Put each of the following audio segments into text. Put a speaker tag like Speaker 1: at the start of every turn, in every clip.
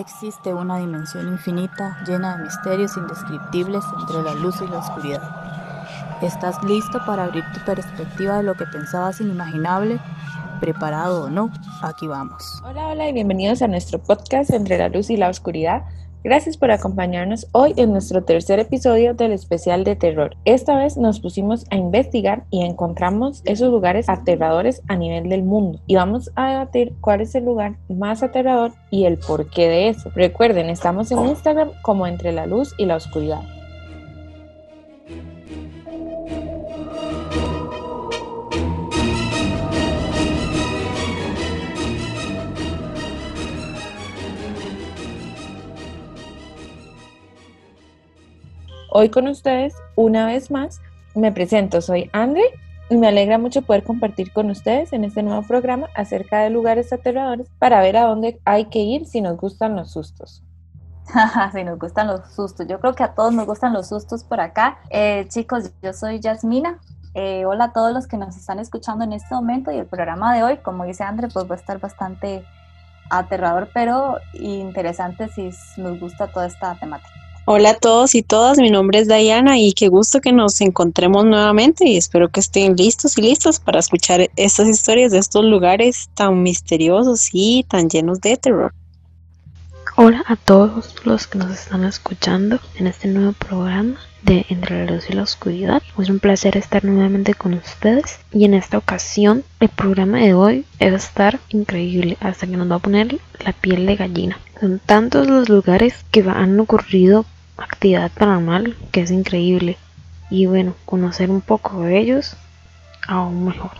Speaker 1: Existe una dimensión infinita llena de misterios indescriptibles entre la luz y la oscuridad. ¿Estás listo para abrir tu perspectiva de lo que pensabas inimaginable? ¿Preparado o no? Aquí vamos.
Speaker 2: Hola, hola y bienvenidos a nuestro podcast Entre la luz y la oscuridad. Gracias por acompañarnos hoy en nuestro tercer episodio del especial de terror. Esta vez nos pusimos a investigar y encontramos esos lugares aterradores a nivel del mundo y vamos a debatir cuál es el lugar más aterrador y el porqué de eso. Recuerden, estamos en Instagram como entre la luz y la oscuridad. Hoy con ustedes, una vez más, me presento, soy Andre y me alegra mucho poder compartir con ustedes en este nuevo programa acerca de lugares aterradores para ver a dónde hay que ir si nos gustan los sustos.
Speaker 1: si nos gustan los sustos, yo creo que a todos nos gustan los sustos por acá. Eh, chicos, yo soy Yasmina. Eh, hola a todos los que nos están escuchando en este momento y el programa de hoy, como dice Andre, pues va a estar bastante aterrador, pero interesante si nos gusta toda esta temática.
Speaker 3: Hola a todos y todas, mi nombre es Diana y qué gusto que nos encontremos nuevamente y espero que estén listos y listas para escuchar estas historias de estos lugares tan misteriosos y tan llenos de terror.
Speaker 4: Hola a todos los que nos están escuchando en este nuevo programa de Entre la Luz y la Oscuridad. Es un placer estar nuevamente con ustedes y en esta ocasión el programa de hoy va a estar increíble hasta que nos va a poner la piel de gallina. Son tantos los lugares que han ocurrido actividad paranormal que es increíble. Y bueno, conocer un poco de ellos aún mejor.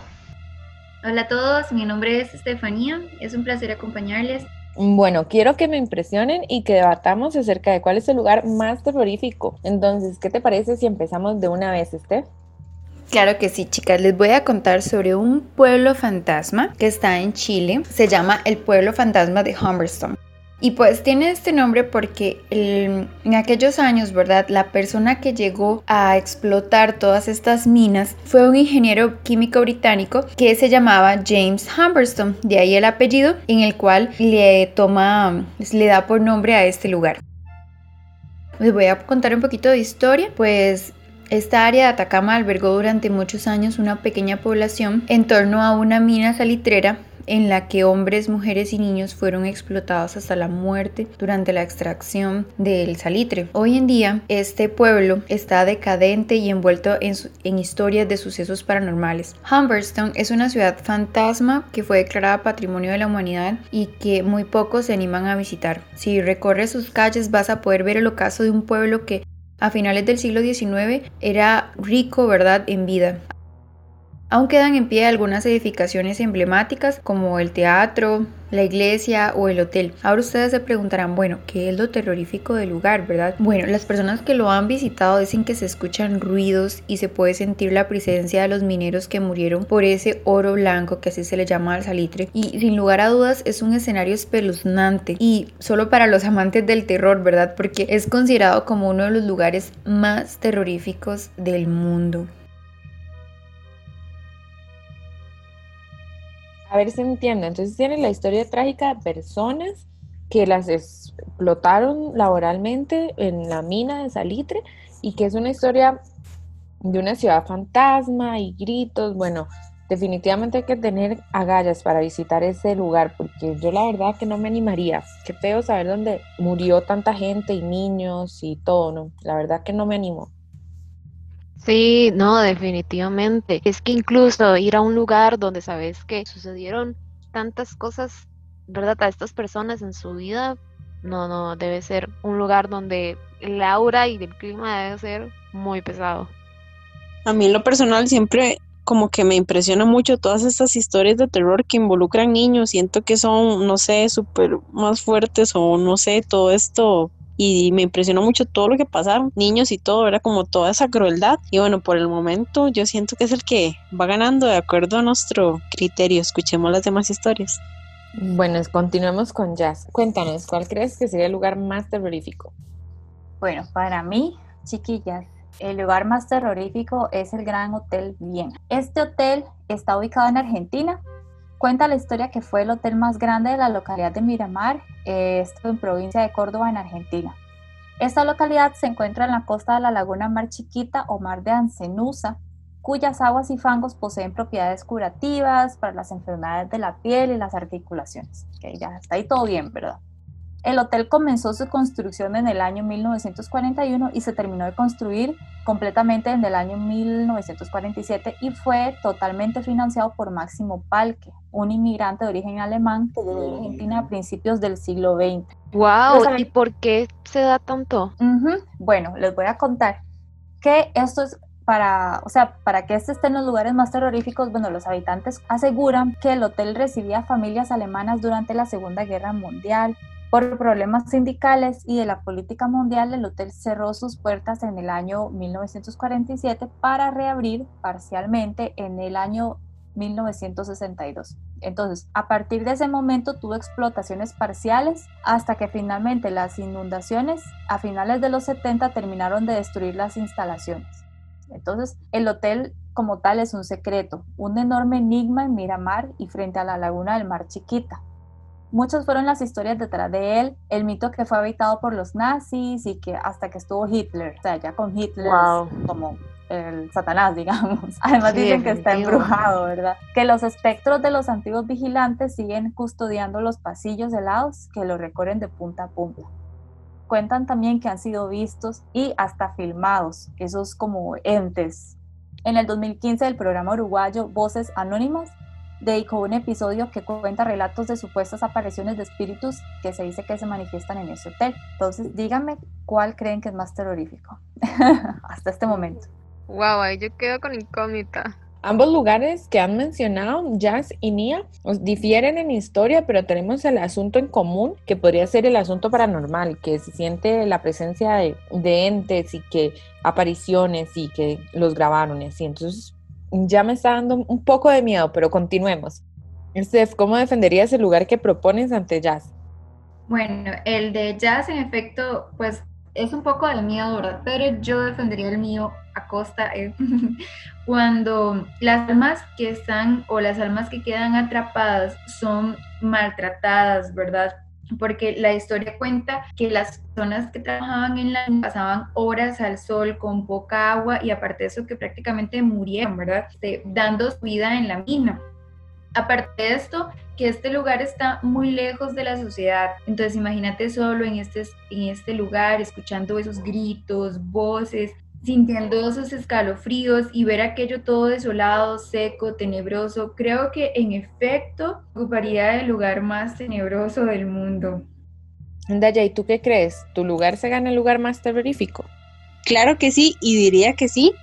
Speaker 5: Hola a todos, mi nombre es Estefanía, es un placer acompañarles.
Speaker 2: Bueno, quiero que me impresionen y que debatamos acerca de cuál es el lugar más terrorífico. Entonces, ¿qué te parece si empezamos de una vez, Estef?
Speaker 5: Claro que sí, chicas. Les voy a contar sobre un pueblo fantasma que está en Chile. Se llama el pueblo fantasma de Humberstone. Y pues tiene este nombre porque en aquellos años, ¿verdad? La persona que llegó a explotar todas estas minas fue un ingeniero químico británico que se llamaba James Humberstone, de ahí el apellido en el cual le toma, le da por nombre a este lugar. Les voy a contar un poquito de historia, pues esta área de Atacama albergó durante muchos años una pequeña población en torno a una mina salitrera en la que hombres, mujeres y niños fueron explotados hasta la muerte durante la extracción del salitre. Hoy en día, este pueblo está decadente y envuelto en, historias de sucesos paranormales. Humberstone es una ciudad fantasma que fue declarada Patrimonio de la Humanidad y que muy pocos se animan a visitar. Si recorres sus calles vas a poder ver el ocaso de un pueblo que a finales del siglo XIX era rico, ¿verdad?, en vida. Aún quedan en pie algunas edificaciones emblemáticas como el teatro, la iglesia o el hotel. Ahora ustedes se preguntarán, bueno, ¿qué es lo terrorífico del lugar, verdad? Bueno, las personas que lo han visitado dicen que se escuchan ruidos y se puede sentir la presencia de los mineros que murieron por ese oro blanco que así se le llama al salitre. Y sin lugar a dudas es un escenario espeluznante y solo para los amantes del terror, ¿verdad? Porque es considerado como uno de los lugares más terroríficos del mundo.
Speaker 2: A ver si entiendo. Entonces tienen la historia trágica de personas que las explotaron laboralmente en la mina de salitre y que es una historia de una ciudad fantasma y gritos. Bueno, definitivamente hay que tener agallas para visitar ese lugar porque yo la verdad que no me animaría. Qué feo saber dónde murió tanta gente y niños y todo, ¿no? La verdad que no me animo.
Speaker 4: Sí, no, definitivamente. Es que incluso ir a un lugar donde sabes que sucedieron tantas cosas, ¿verdad? A estas personas en su vida, no, no, debe ser un lugar donde el aura y el clima debe ser muy pesado.
Speaker 3: A mí en lo personal siempre como que me impresiona mucho todas estas historias de terror que involucran niños. Siento que son, no sé, súper más fuertes o no sé, todo esto y me impresionó mucho todo lo que pasaron, niños y todo, era como toda esa crueldad. Y bueno, por el momento yo siento que es el que va ganando de acuerdo a nuestro criterio. Escuchemos las demás historias.
Speaker 2: Bueno, continuemos con Jazz. Cuéntanos, ¿cuál crees que sería el lugar más terrorífico?
Speaker 1: Bueno, para mí, chiquillas, el lugar más terrorífico es el Gran Hotel Viena. Este hotel está ubicado en Argentina Cuenta la historia que fue el hotel más grande de la localidad de Miramar, eh, esto en provincia de Córdoba, en Argentina. Esta localidad se encuentra en la costa de la laguna Mar Chiquita o Mar de Ancenusa, cuyas aguas y fangos poseen propiedades curativas para las enfermedades de la piel y las articulaciones. Que ya está ahí todo bien, ¿verdad? El hotel comenzó su construcción en el año 1941 y se terminó de construir completamente en el año 1947 y fue totalmente financiado por Máximo Palke, un inmigrante de origen alemán que llegó a Argentina a principios del siglo XX.
Speaker 4: ¡Wow! ¿Y por qué se da tanto?
Speaker 1: Bueno, les voy a contar que esto es para, o sea, para que este esté en los lugares más terroríficos, bueno, los habitantes aseguran que el hotel recibía familias alemanas durante la Segunda Guerra Mundial, por problemas sindicales y de la política mundial, el hotel cerró sus puertas en el año 1947 para reabrir parcialmente en el año 1962. Entonces, a partir de ese momento tuvo explotaciones parciales hasta que finalmente las inundaciones a finales de los 70 terminaron de destruir las instalaciones. Entonces, el hotel como tal es un secreto, un enorme enigma en Miramar y frente a la laguna del Mar Chiquita. Muchas fueron las historias detrás de él, el mito que fue habitado por los nazis y que hasta que estuvo Hitler, o sea, ya con Hitler como el Satanás, digamos. Además dicen que está embrujado, ¿verdad? Que los espectros de los antiguos vigilantes siguen custodiando los pasillos helados que lo recorren de punta a punta. Cuentan también que han sido vistos y hasta filmados, esos como entes. En el 2015 el programa uruguayo Voces Anónimas dedicó un episodio que cuenta relatos de supuestas apariciones de espíritus que se dice que se manifiestan en ese hotel. Entonces, díganme cuál creen que es más terrorífico hasta este momento.
Speaker 6: Wow, ahí yo quedo con incógnita. Ambos lugares que han mencionado, Jazz y Nia, difieren en historia, pero tenemos el asunto en común, que podría ser el asunto paranormal, que se siente la presencia de, de entes y que apariciones y que los grabaron y así. Entonces, ya me está dando un poco de miedo, pero continuemos. Steph, ¿cómo defenderías el lugar que propones ante Jazz?
Speaker 5: Bueno, el de Jazz en efecto, pues es un poco del miedo, ¿verdad? Pero yo defendería el mío a costa eh, cuando las almas que están o las almas que quedan atrapadas son maltratadas, ¿verdad? Porque la historia cuenta que las personas que trabajaban en la pasaban horas al sol con poca agua y aparte de eso que prácticamente murieron, ¿verdad? Este, dando vida en la mina. Aparte de esto, que este lugar está muy lejos de la sociedad, entonces imagínate solo en este, en este lugar, escuchando esos gritos, voces, sintiendo esos escalofríos y ver aquello todo desolado, seco, tenebroso, creo que en efecto ocuparía el lugar más tenebroso del mundo.
Speaker 6: Daya, ¿y tú qué crees? ¿Tu lugar se gana el lugar más terrorífico?
Speaker 3: Claro que sí, y diría que sí,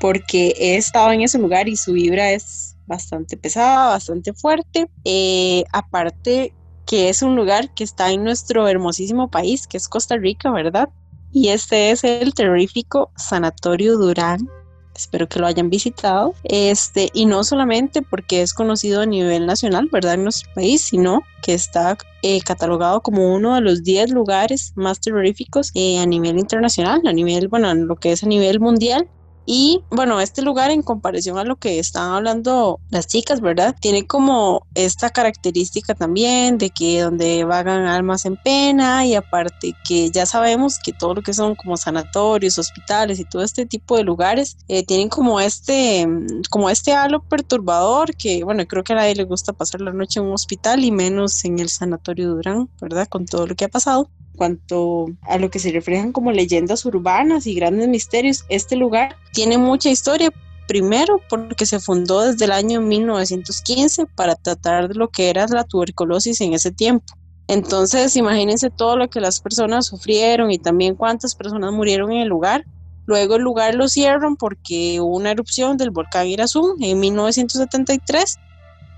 Speaker 3: porque he estado en ese lugar y su vibra es bastante pesada, bastante fuerte. Eh, aparte que es un lugar que está en nuestro hermosísimo país, que es Costa Rica, ¿verdad? Y este es el terrorífico Sanatorio Durán. Espero que lo hayan visitado. Este, y no solamente porque es conocido a nivel nacional, ¿verdad? En nuestro país, sino que está eh, catalogado como uno de los 10 lugares más terroríficos eh, a nivel internacional, a nivel, bueno, lo que es a nivel mundial. Y bueno, este lugar en comparación a lo que están hablando las chicas, ¿verdad? Tiene como esta característica también de que donde vagan almas en pena y aparte que ya sabemos que todo lo que son como sanatorios, hospitales y todo este tipo de lugares eh, tienen como este, como este halo perturbador que bueno, creo que a nadie le gusta pasar la noche en un hospital y menos en el sanatorio Durán, ¿verdad? Con todo lo que ha pasado cuanto a lo que se reflejan como leyendas urbanas y grandes misterios, este lugar tiene mucha historia. Primero, porque se fundó desde el año 1915 para tratar lo que era la tuberculosis en ese tiempo. Entonces, imagínense todo lo que las personas sufrieron y también cuántas personas murieron en el lugar. Luego el lugar lo cierran porque hubo una erupción del volcán Irazú en 1973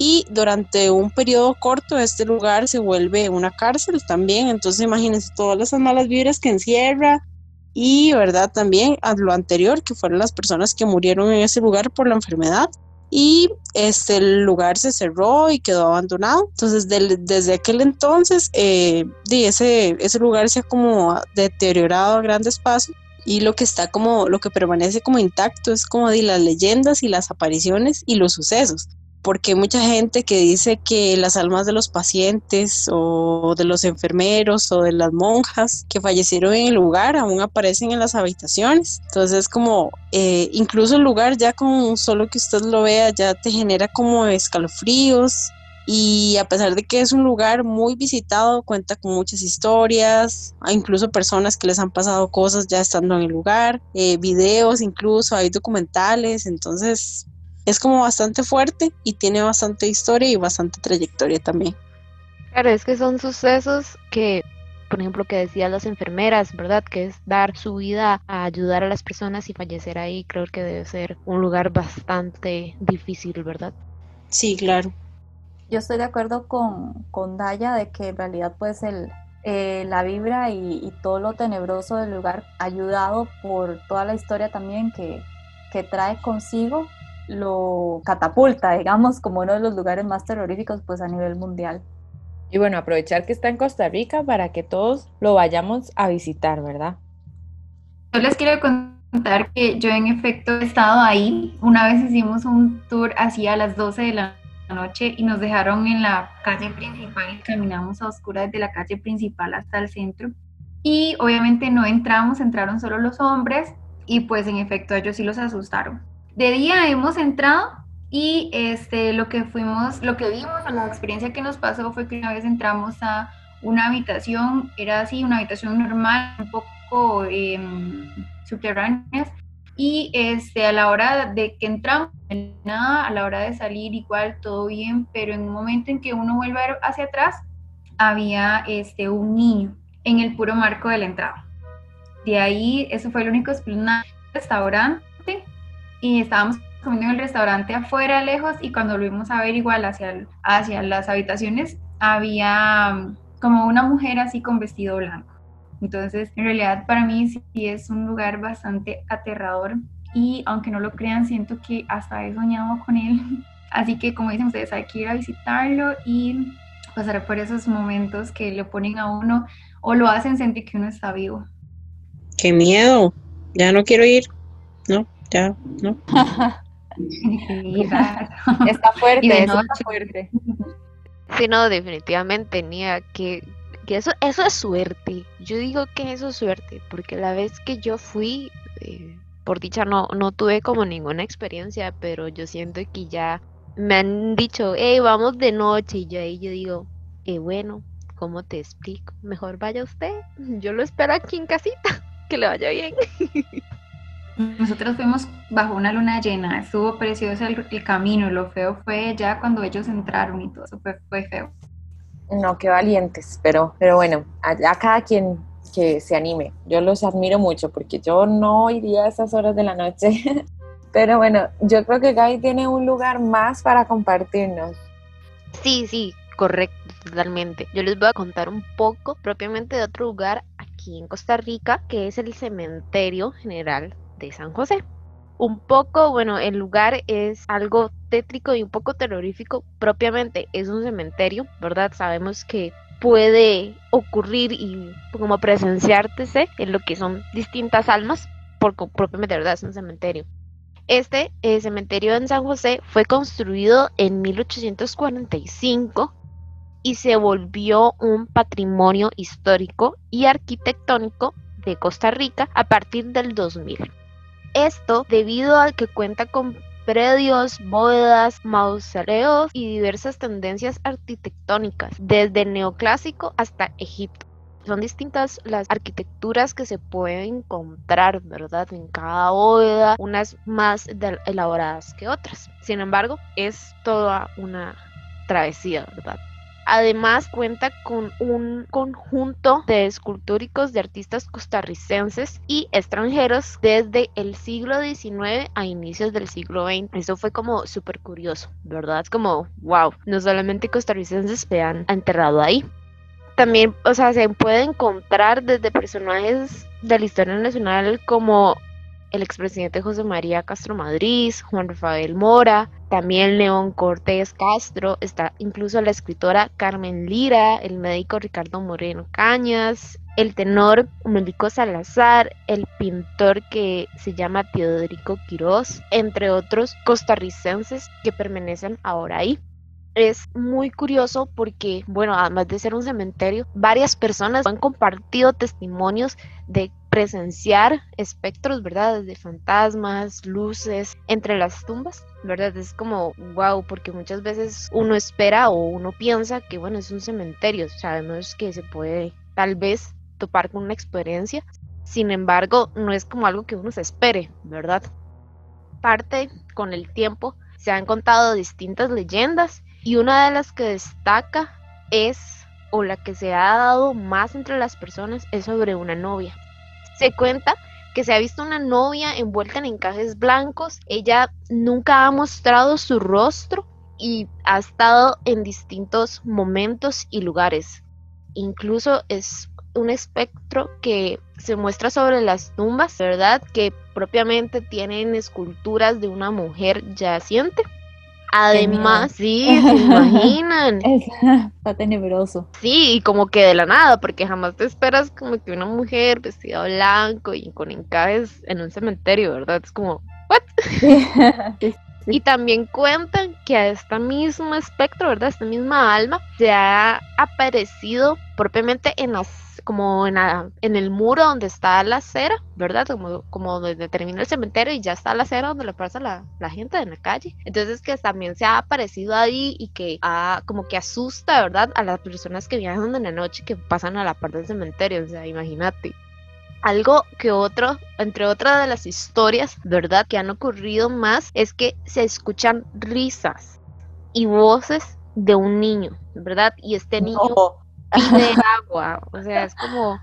Speaker 3: y durante un periodo corto este lugar se vuelve una cárcel también, entonces imagínense todas esas malas vibras que encierra y, ¿verdad? También a lo anterior, que fueron las personas que murieron en ese lugar por la enfermedad y este el lugar se cerró y quedó abandonado. Entonces, desde aquel entonces, eh, ese, ese lugar se ha como deteriorado a grandes pasos y lo que está como, lo que permanece como intacto es como de las leyendas y las apariciones y los sucesos. Porque mucha gente que dice que las almas de los pacientes o de los enfermeros o de las monjas que fallecieron en el lugar aún aparecen en las habitaciones. Entonces es como, eh, incluso el lugar ya con solo que usted lo vea ya te genera como escalofríos y a pesar de que es un lugar muy visitado, cuenta con muchas historias, incluso personas que les han pasado cosas ya estando en el lugar, eh, videos incluso, hay documentales, entonces es como bastante fuerte y tiene bastante historia y bastante trayectoria también.
Speaker 6: Claro, es que son sucesos que, por ejemplo, que decían las enfermeras, ¿verdad? Que es dar su vida a ayudar a las personas y fallecer ahí, creo que debe ser un lugar bastante difícil, ¿verdad?
Speaker 3: Sí, claro.
Speaker 1: Yo estoy de acuerdo con, con Daya de que en realidad pues el, eh, la vibra y, y, todo lo tenebroso del lugar ayudado por toda la historia también que, que trae consigo lo catapulta, digamos, como uno de los lugares más terroríficos pues a nivel mundial.
Speaker 2: Y bueno, aprovechar que está en Costa Rica para que todos lo vayamos a visitar, ¿verdad?
Speaker 5: Yo les quiero contar que yo en efecto he estado ahí. Una vez hicimos un tour así a las 12 de la noche y nos dejaron en la calle principal y caminamos a oscuras desde la calle principal hasta el centro. Y obviamente no entramos, entraron solo los hombres y pues en efecto ellos sí los asustaron. De día hemos entrado y este, lo que fuimos, lo que vimos, la experiencia que nos pasó fue que una vez entramos a una habitación, era así, una habitación normal, un poco eh, subterránea, y este, a la hora de que entramos, nada, a la hora de salir igual todo bien, pero en un momento en que uno vuelve hacia atrás, había este, un niño en el puro marco de la entrada. De ahí, eso fue el único restaurante y estábamos comiendo en el restaurante afuera, lejos, y cuando volvimos a ver igual hacia, hacia las habitaciones, había um, como una mujer así con vestido blanco. Entonces, en realidad para mí sí es un lugar bastante aterrador y aunque no lo crean, siento que hasta he soñado con él. Así que como dicen ustedes, hay que ir a visitarlo y pasar por esos momentos que le ponen a uno o lo hacen sentir que uno está vivo.
Speaker 3: Qué miedo, ya no quiero ir, ¿no? Ya, ¿no?
Speaker 2: está fuerte, está fuerte.
Speaker 6: Sí, no, definitivamente, Nia, que que eso, eso es suerte. Yo digo que eso es suerte, porque la vez que yo fui, eh, por dicha no, no tuve como ninguna experiencia, pero yo siento que ya me han dicho, hey, vamos de noche, y yo ahí yo digo, eh, bueno, ¿cómo te explico? Mejor vaya usted, yo lo espero aquí en casita, que le vaya bien.
Speaker 5: Nosotros fuimos bajo una luna llena, estuvo precioso el, el camino, lo feo fue ya cuando ellos entraron y todo eso fue, fue feo.
Speaker 2: No, qué valientes, pero, pero bueno, a, cada quien que se anime. Yo los admiro mucho porque yo no iría a esas horas de la noche. Pero bueno, yo creo que Gaby tiene un lugar más para compartirnos.
Speaker 6: Sí, sí, correcto, totalmente. Yo les voy a contar un poco propiamente de otro lugar aquí en Costa Rica, que es el Cementerio General de San José un poco, bueno, el lugar es algo tétrico y un poco terrorífico propiamente, es un cementerio, ¿verdad? Sabemos que puede ocurrir y como presenciarse en lo que son distintas almas, porque propiamente, ¿verdad? Es un cementerio. Este eh, cementerio en San José fue construido en 1845 y se volvió un patrimonio histórico y arquitectónico de Costa Rica a partir del 2000. Esto debido a que cuenta con predios, bóvedas, mausoleos y diversas tendencias arquitectónicas, desde el neoclásico hasta Egipto. Son distintas las arquitecturas que se pueden encontrar, ¿verdad? En cada bóveda, unas más elaboradas que otras. Sin embargo, es toda una travesía, ¿verdad? Además cuenta con un conjunto de escultóricos de artistas costarricenses y extranjeros desde el siglo XIX a inicios del siglo XX. Eso fue como súper curioso, ¿verdad? Como, wow, no solamente costarricenses se han enterrado ahí. También, o sea, se puede encontrar desde personajes de la historia nacional como el expresidente José María Castro Madrid, Juan Rafael Mora, también León Cortés Castro, está incluso la escritora Carmen Lira, el médico Ricardo Moreno Cañas, el tenor Melico Salazar, el pintor que se llama Teodorico Quirós, entre otros costarricenses que permanecen ahora ahí es muy curioso porque, bueno, además de ser un cementerio, varias personas han compartido testimonios de presenciar espectros, ¿verdad? Desde fantasmas, luces, entre las tumbas, ¿verdad? Es como, wow, porque muchas veces uno espera o uno piensa que, bueno, es un cementerio, sabemos que se puede tal vez topar con una experiencia, sin embargo, no es como algo que uno se espere, ¿verdad? Parte con el tiempo se han contado distintas leyendas y una de las que destaca es, o la que se ha dado más entre las personas, es sobre una novia. Se cuenta que se ha visto una novia envuelta en encajes blancos. Ella nunca ha mostrado su rostro y ha estado en distintos momentos y lugares. Incluso es un espectro que se muestra sobre las tumbas, ¿verdad? Que propiamente tienen esculturas de una mujer yaciente Además, sí, se imaginan.
Speaker 1: Está tenebroso.
Speaker 6: Sí, y como que de la nada, porque jamás te esperas como que una mujer vestida blanco y con encajes en un cementerio, ¿verdad? Es como, ¿what? Y también cuentan que a esta misma espectro, ¿verdad? Esta misma alma se ha aparecido propiamente en las como en, en, el muro donde está la acera, ¿verdad? Como, como donde termina el cementerio y ya está la acera donde le pasa la, la gente en la calle. Entonces que también se ha aparecido ahí y que ha, como que asusta, ¿verdad? A las personas que viajan en la noche que pasan a la parte del cementerio. O sea, imagínate. Algo que otro, entre otras de las historias, ¿verdad? Que han ocurrido más es que se escuchan risas y voces de un niño, ¿verdad? Y este niño pide agua. O sea, es como,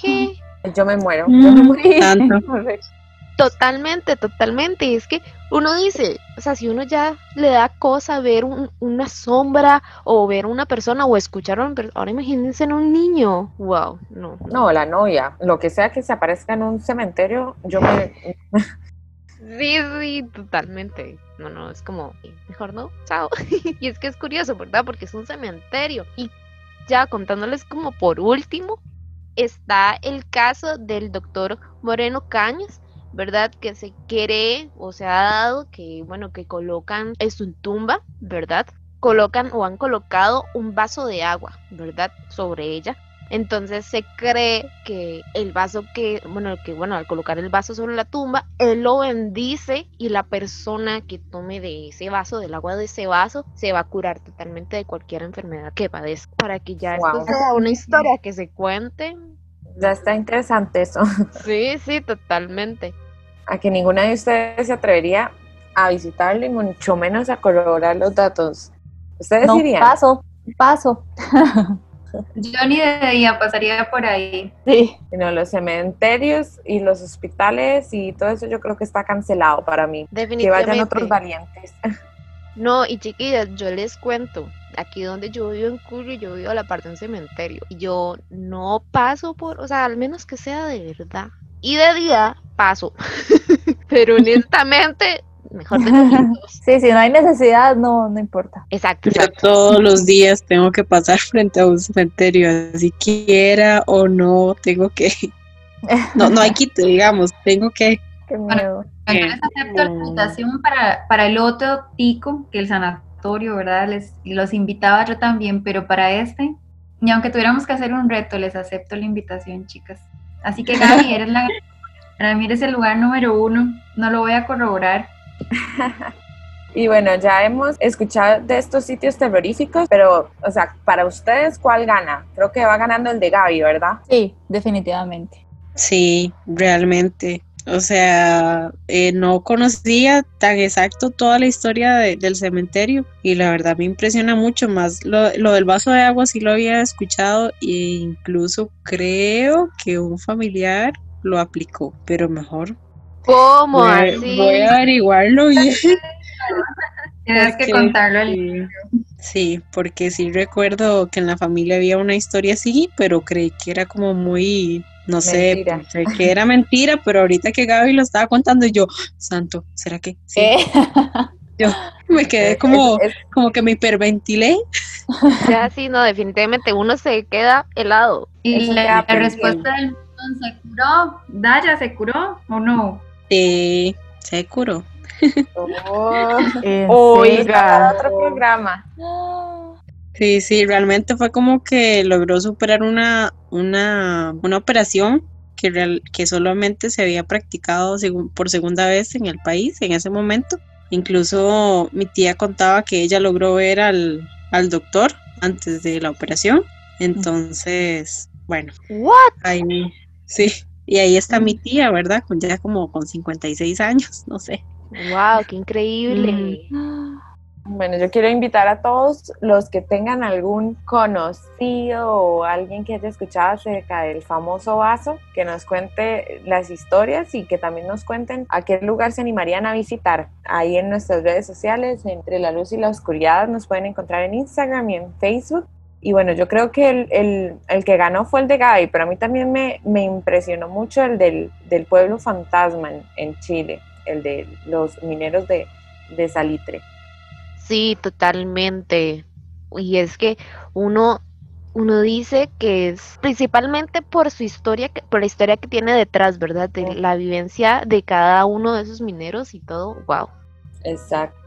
Speaker 6: ¿qué?
Speaker 2: Yo me muero, yo me muero.
Speaker 6: Totalmente, totalmente. Y es que uno dice, o sea, si uno ya le da cosa ver una sombra o ver una persona o escuchar a una persona, ahora imagínense en un niño. Wow, no,
Speaker 2: no. la novia, lo que sea que se aparezca en un cementerio, yo me...
Speaker 6: Sí, sí, totalmente. No, no, es como, mejor no, chao. y es que es curioso, ¿verdad? Porque es un cementerio. Y ya contándoles como por último, está el caso del doctor Moreno Cañas, ¿verdad? Que se cree o se ha dado que, bueno, que colocan en su tumba, ¿verdad? Colocan o han colocado un vaso de agua, ¿verdad? Sobre ella entonces se cree que el vaso que, bueno, que bueno, al colocar el vaso sobre la tumba, él lo bendice y la persona que tome de ese vaso, del agua de ese vaso, se va a curar totalmente de cualquier enfermedad que padezca. Para que ya esto sea una historia que se cuente.
Speaker 2: Ya está interesante eso.
Speaker 6: Sí, sí, totalmente.
Speaker 2: A que ninguna de ustedes se atrevería a visitarlo y mucho menos a corroborar los datos. ¿Ustedes
Speaker 1: no,
Speaker 2: dirían?
Speaker 1: Paso, paso.
Speaker 5: Yo ni de día pasaría por ahí.
Speaker 2: Sí. No, los cementerios y los hospitales y todo eso yo creo que está cancelado para mí.
Speaker 6: Definitivamente.
Speaker 2: Que vayan otros valientes.
Speaker 6: No, y chiquillas, yo les cuento, aquí donde yo vivo en Curry, yo vivo a la parte de un cementerio. Y yo no paso por, o sea, al menos que sea de verdad. Y de día paso. Pero honestamente mejor de
Speaker 1: Sí, si no hay necesidad, no, no importa.
Speaker 6: Exacto,
Speaker 3: Yo todos los días tengo que pasar frente a un cementerio, así quiera o no, tengo que. No, no hay quito, digamos, tengo que.
Speaker 1: Qué miedo.
Speaker 5: yo les acepto la invitación para, para el otro tico, que el sanatorio, ¿verdad? Les, los invitaba yo también, pero para este, y aunque tuviéramos que hacer un reto, les acepto la invitación, chicas. Así que Gaby, eres la, para mí eres el lugar número uno, no lo voy a corroborar,
Speaker 2: y bueno, ya hemos escuchado de estos sitios terroríficos, pero, o sea, para ustedes, ¿cuál gana? Creo que va ganando el de Gaby, ¿verdad?
Speaker 1: Sí, definitivamente.
Speaker 3: Sí, realmente. O sea, eh, no conocía tan exacto toda la historia del cementerio y la verdad me impresiona mucho más. Lo, lo, del vaso de agua sí lo había escuchado e incluso creo que un familiar lo aplicó, pero mejor
Speaker 6: ¿Cómo
Speaker 3: voy,
Speaker 6: así?
Speaker 3: Voy a averiguarlo bien.
Speaker 5: Tienes que contarlo al
Speaker 3: sí, sí, porque sí recuerdo que en la familia había una historia así, pero creí que era como muy no sé,
Speaker 2: Mentira.
Speaker 3: pensé que era mentira, pero ahorita que Gaby lo estaba contando, yo, santo, ¿será que? Sí.
Speaker 1: ¿Qué?
Speaker 3: Yo me quedé como,
Speaker 2: Es- es-
Speaker 3: como que me hiperventilé.
Speaker 6: Ya sí, no, definitivamente uno se queda helado.
Speaker 5: Y la, la respuesta del millón se curó. Daya, ¿se curó o no?
Speaker 3: Eh, se curó.
Speaker 2: Oh,
Speaker 1: ¿En
Speaker 6: Oiga.
Speaker 2: otro programa.
Speaker 3: Sí, sí, realmente fue como que logró superar una, una, una operación que, real- que solamente se había practicado segun- por segunda vez en el país en ese momento. Incluso mi tía contaba que ella logró ver al, al doctor antes de la operación. Entonces, bueno,
Speaker 6: ¿What?
Speaker 3: ahí sí. Y ahí está mi tía, ¿verdad? Con ya como con 56 años, no sé.
Speaker 6: Wow, qué increíble.
Speaker 2: Bueno, yo quiero invitar a todos los que tengan algún conocido o alguien que haya escuchado acerca del famoso vaso, que nos cuente las historias y que también nos cuenten a qué lugar se animarían a visitar. Ahí en nuestras redes sociales, entre la luz y la oscuridad, nos pueden encontrar en Instagram y en Facebook. Y bueno, yo creo que el, el- el que ganó fue el de Gaby, pero a mí también me, impresionó mucho el del, del pueblo fantasma en, Chile, el de los mineros de Salitre.
Speaker 6: Sí, totalmente. Y es que uno, uno dice que es principalmente por su historia, por la historia que tiene detrás, ¿verdad? De la vivencia de cada uno de esos mineros y todo. Wow.
Speaker 2: Exacto.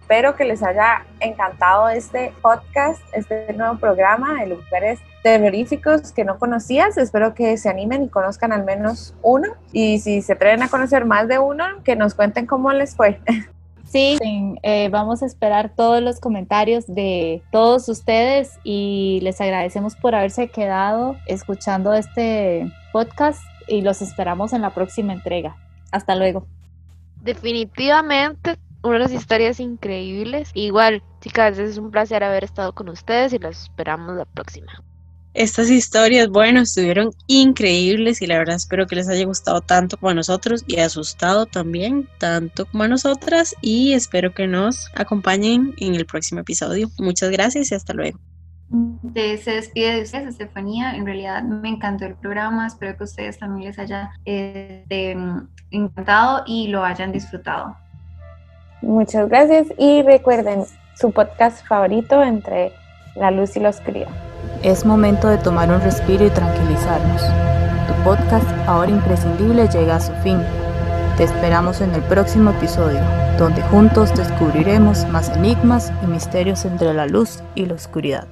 Speaker 2: Espero que les haya encantado este podcast, este nuevo programa de lugares terroríficos que no conocías. Espero que se animen y conozcan al menos uno. Y si se atreven a conocer más de uno, que nos cuenten cómo les fue.
Speaker 1: Sí, eh, vamos a esperar todos los comentarios de todos ustedes y les agradecemos por haberse quedado escuchando este podcast y los esperamos en la próxima entrega. Hasta luego.
Speaker 6: Definitivamente unas historias increíbles. Igual, chicas, es un placer haber estado con ustedes y los esperamos la próxima.
Speaker 3: Estas historias, bueno, estuvieron increíbles y la verdad espero que les haya gustado tanto como a nosotros y asustado también, tanto como a nosotras y espero que nos acompañen en el próximo episodio. Muchas gracias y hasta luego.
Speaker 5: De- se despide de ustedes, Estefanía. En realidad me encantó el programa. Espero que a ustedes también les haya este, encantado y lo hayan disfrutado.
Speaker 2: Muchas gracias y recuerden su podcast favorito entre la luz y la oscuridad.
Speaker 1: Es momento de tomar un respiro y tranquilizarnos. Tu podcast, ahora imprescindible, llega a su fin. Te esperamos en el próximo episodio, donde juntos descubriremos más enigmas y misterios entre la luz y la oscuridad.